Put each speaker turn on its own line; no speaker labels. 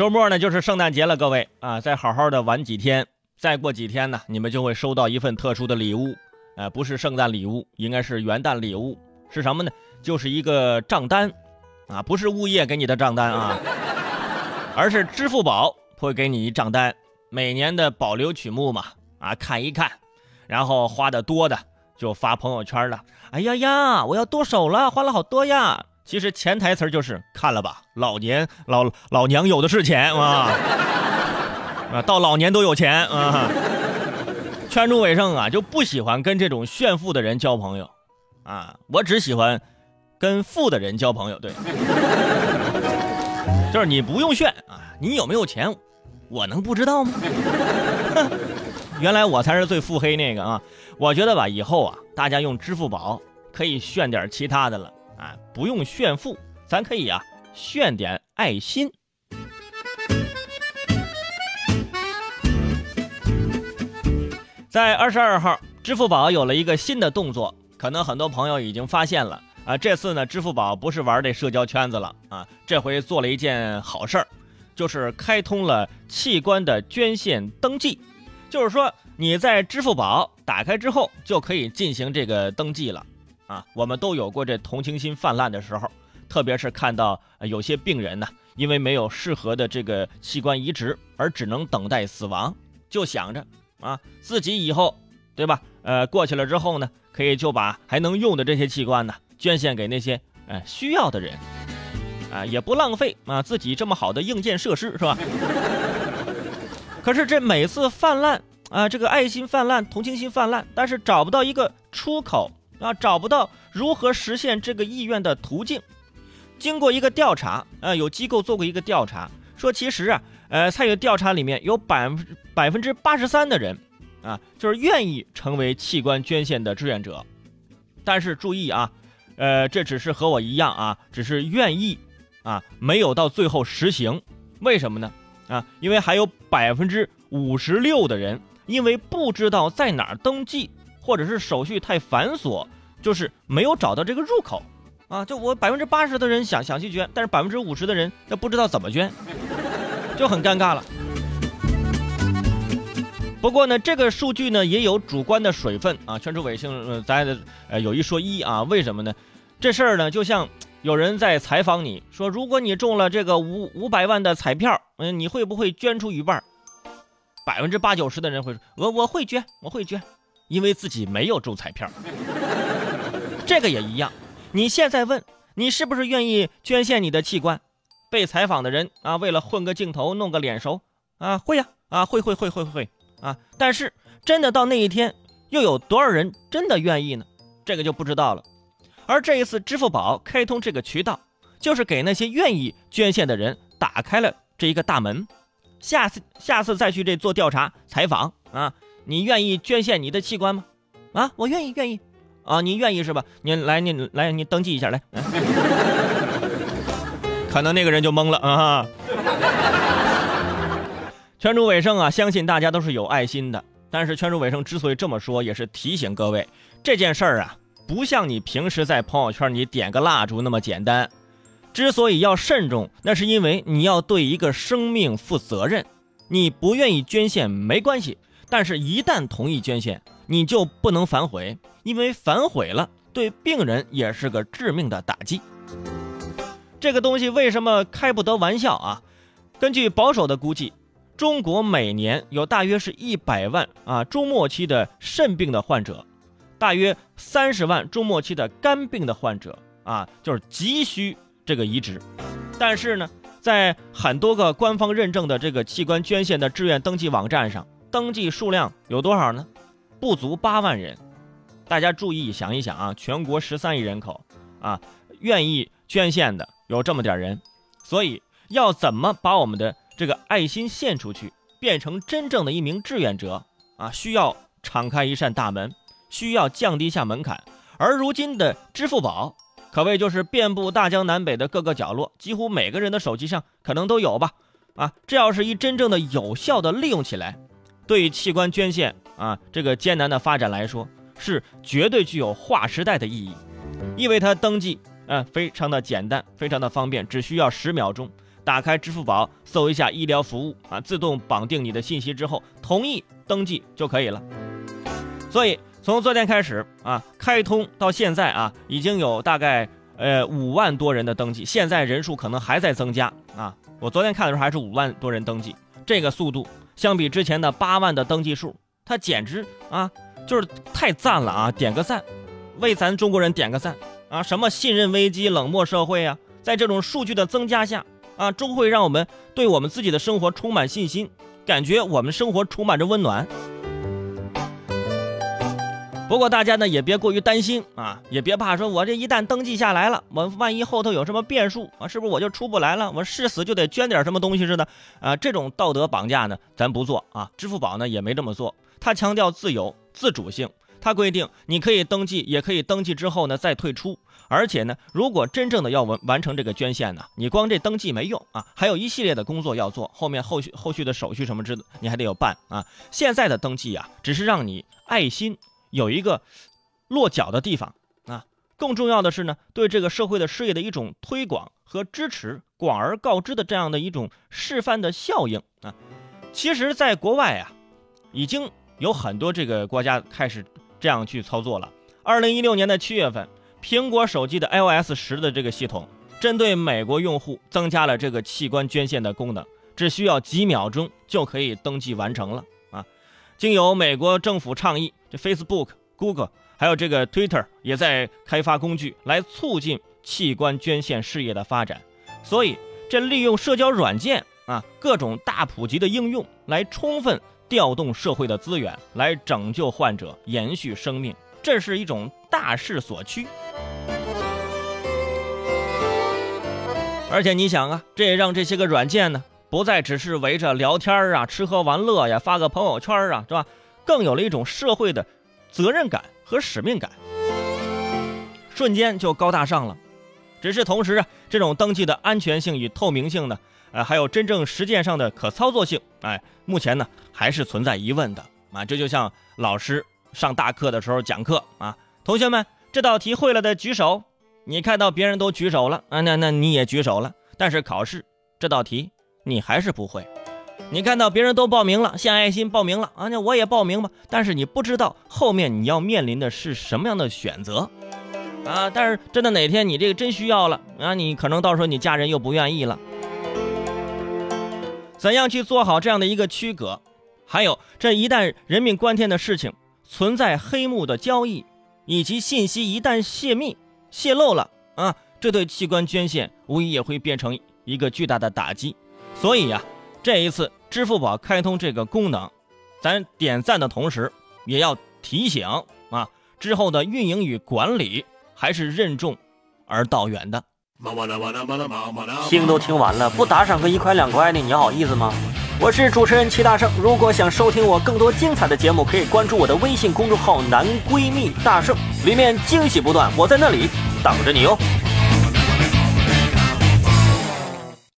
周末呢就是圣诞节了，各位。啊，再好好的玩几天，再过几天呢，你们就会收到一份特殊的礼物，呃，不是圣诞礼物，应该是元旦礼物，是什么呢？就是一个账单，啊，不是物业给你的账单啊，而是支付宝会给你一账单，每年的保留曲目嘛，啊，看一看，然后花的多的就发朋友圈了，哎呀呀，我要剁手了，花了好多呀。其实潜台词就是看了吧，老年老老娘有的是钱啊，啊，到老年都有钱啊。圈主伟盛啊就不喜欢跟这种炫富的人交朋友，啊，我只喜欢跟富的人交朋友。对，就是你不用炫啊，你有没有钱，我能不知道吗？原来我才是最腹黑那个啊！我觉得吧，以后啊，大家用支付宝可以炫点其他的了。啊，不用炫富，咱可以啊炫点爱心。在二十二号，支付宝有了一个新的动作，可能很多朋友已经发现了啊。这次呢，支付宝不是玩这社交圈子了啊，这回做了一件好事儿，就是开通了器官的捐献登记，就是说你在支付宝打开之后就可以进行这个登记了。啊，我们都有过这同情心泛滥的时候，特别是看到有些病人呢，因为没有适合的这个器官移植，而只能等待死亡，就想着啊，自己以后，对吧？呃，过去了之后呢，可以就把还能用的这些器官呢，捐献给那些呃需要的人，啊，也不浪费啊自己这么好的硬件设施，是吧？可是这每次泛滥啊，这个爱心泛滥，同情心泛滥，但是找不到一个出口。啊，找不到如何实现这个意愿的途径。经过一个调查，啊，有机构做过一个调查，说其实啊，呃，参与调查里面有百分百分之八十三的人，啊，就是愿意成为器官捐献的志愿者。但是注意啊，呃，这只是和我一样啊，只是愿意啊，没有到最后实行。为什么呢？啊，因为还有百分之五十六的人，因为不知道在哪儿登记。或者是手续太繁琐，就是没有找到这个入口，啊，就我百分之八十的人想想去捐，但是百分之五十的人他不知道怎么捐，就很尴尬了。不过呢，这个数据呢也有主观的水分啊，圈出伪性，咱呃有一说一啊，为什么呢？这事儿呢就像有人在采访你说，如果你中了这个五五百万的彩票，嗯，你会不会捐出一半？百分之八九十的人会说，我我会捐，我会捐。因为自己没有中彩票，这个也一样。你现在问你是不是愿意捐献你的器官？被采访的人啊，为了混个镜头，弄个脸熟啊，会呀啊，会会会会会啊。但是真的到那一天，又有多少人真的愿意呢？这个就不知道了。而这一次支付宝开通这个渠道，就是给那些愿意捐献的人打开了这一个大门。下次下次再去这做调查采访啊。你愿意捐献你的器官吗？啊，我愿意，愿意。啊，你愿意是吧？你来，你来，你登记一下来。可能那个人就懵了啊。圈主伟盛啊，相信大家都是有爱心的。但是圈主伟盛之所以这么说，也是提醒各位，这件事儿啊，不像你平时在朋友圈你点个蜡烛那么简单。之所以要慎重，那是因为你要对一个生命负责任。你不愿意捐献没关系。但是，一旦同意捐献，你就不能反悔，因为反悔了，对病人也是个致命的打击。这个东西为什么开不得玩笑啊？根据保守的估计，中国每年有大约是一百万啊中末期的肾病的患者，大约三十万中末期的肝病的患者啊，就是急需这个移植。但是呢，在很多个官方认证的这个器官捐献的志愿登记网站上。登记数量有多少呢？不足八万人。大家注意想一想啊，全国十三亿人口啊，愿意捐献的有这么点人，所以要怎么把我们的这个爱心献出去，变成真正的一名志愿者啊？需要敞开一扇大门，需要降低下门槛。而如今的支付宝，可谓就是遍布大江南北的各个角落，几乎每个人的手机上可能都有吧？啊，这要是一真正的有效的利用起来。对于器官捐献啊，这个艰难的发展来说，是绝对具有划时代的意义，因为它登记，啊，非常的简单，非常的方便，只需要十秒钟，打开支付宝，搜一下医疗服务啊，自动绑定你的信息之后，同意登记就可以了。所以从昨天开始啊，开通到现在啊，已经有大概呃五万多人的登记，现在人数可能还在增加啊。我昨天看的时候还是五万多人登记，这个速度相比之前的八万的登记数，它简直啊就是太赞了啊！点个赞，为咱中国人点个赞啊！什么信任危机、冷漠社会啊，在这种数据的增加下啊，终会让我们对我们自己的生活充满信心，感觉我们生活充满着温暖。不过大家呢也别过于担心啊，也别怕，说我这一旦登记下来了，我万一后头有什么变数啊，是不是我就出不来了？我誓死就得捐点什么东西似的啊？这种道德绑架呢，咱不做啊。支付宝呢也没这么做，它强调自由自主性，它规定你可以登记，也可以登记之后呢再退出。而且呢，如果真正的要完完成这个捐献呢，你光这登记没用啊，还有一系列的工作要做，后面后续后续的手续什么之的，你还得有办啊。现在的登记啊，只是让你爱心。有一个落脚的地方啊，更重要的是呢，对这个社会的事业的一种推广和支持，广而告之的这样的一种示范的效应啊。其实，在国外啊，已经有很多这个国家开始这样去操作了。二零一六年的七月份，苹果手机的 iOS 十的这个系统，针对美国用户增加了这个器官捐献的功能，只需要几秒钟就可以登记完成了。经由美国政府倡议，这 Facebook、Google 还有这个 Twitter 也在开发工具来促进器官捐献事业的发展。所以，这利用社交软件啊，各种大普及的应用，来充分调动社会的资源，来拯救患者，延续生命，这是一种大势所趋。而且你想啊，这也让这些个软件呢。不再只是围着聊天啊、吃喝玩乐呀、发个朋友圈啊，是吧？更有了一种社会的责任感和使命感，瞬间就高大上了。只是同时，这种登记的安全性与透明性呢，呃，还有真正实践上的可操作性，哎，目前呢还是存在疑问的啊。这就像老师上大课的时候讲课啊，同学们这道题会了的举手。你看到别人都举手了啊，那那你也举手了。但是考试这道题。你还是不会，你看到别人都报名了，献爱心报名了啊，那我也报名吧。但是你不知道后面你要面临的是什么样的选择啊。但是真的哪天你这个真需要了啊，你可能到时候你家人又不愿意了。怎样去做好这样的一个区隔？还有这一旦人命关天的事情存在黑幕的交易，以及信息一旦泄密泄露了啊，这对器官捐献无疑也会变成一个巨大的打击。所以呀，这一次支付宝开通这个功能，咱点赞的同时，也要提醒啊，之后的运营与管理还是任重而道远的。
听都听完了，不打赏个一块两块的，你好意思吗？我是主持人齐大圣，如果想收听我更多精彩的节目，可以关注我的微信公众号“男闺蜜大圣”，里面惊喜不断，我在那里等着你哟。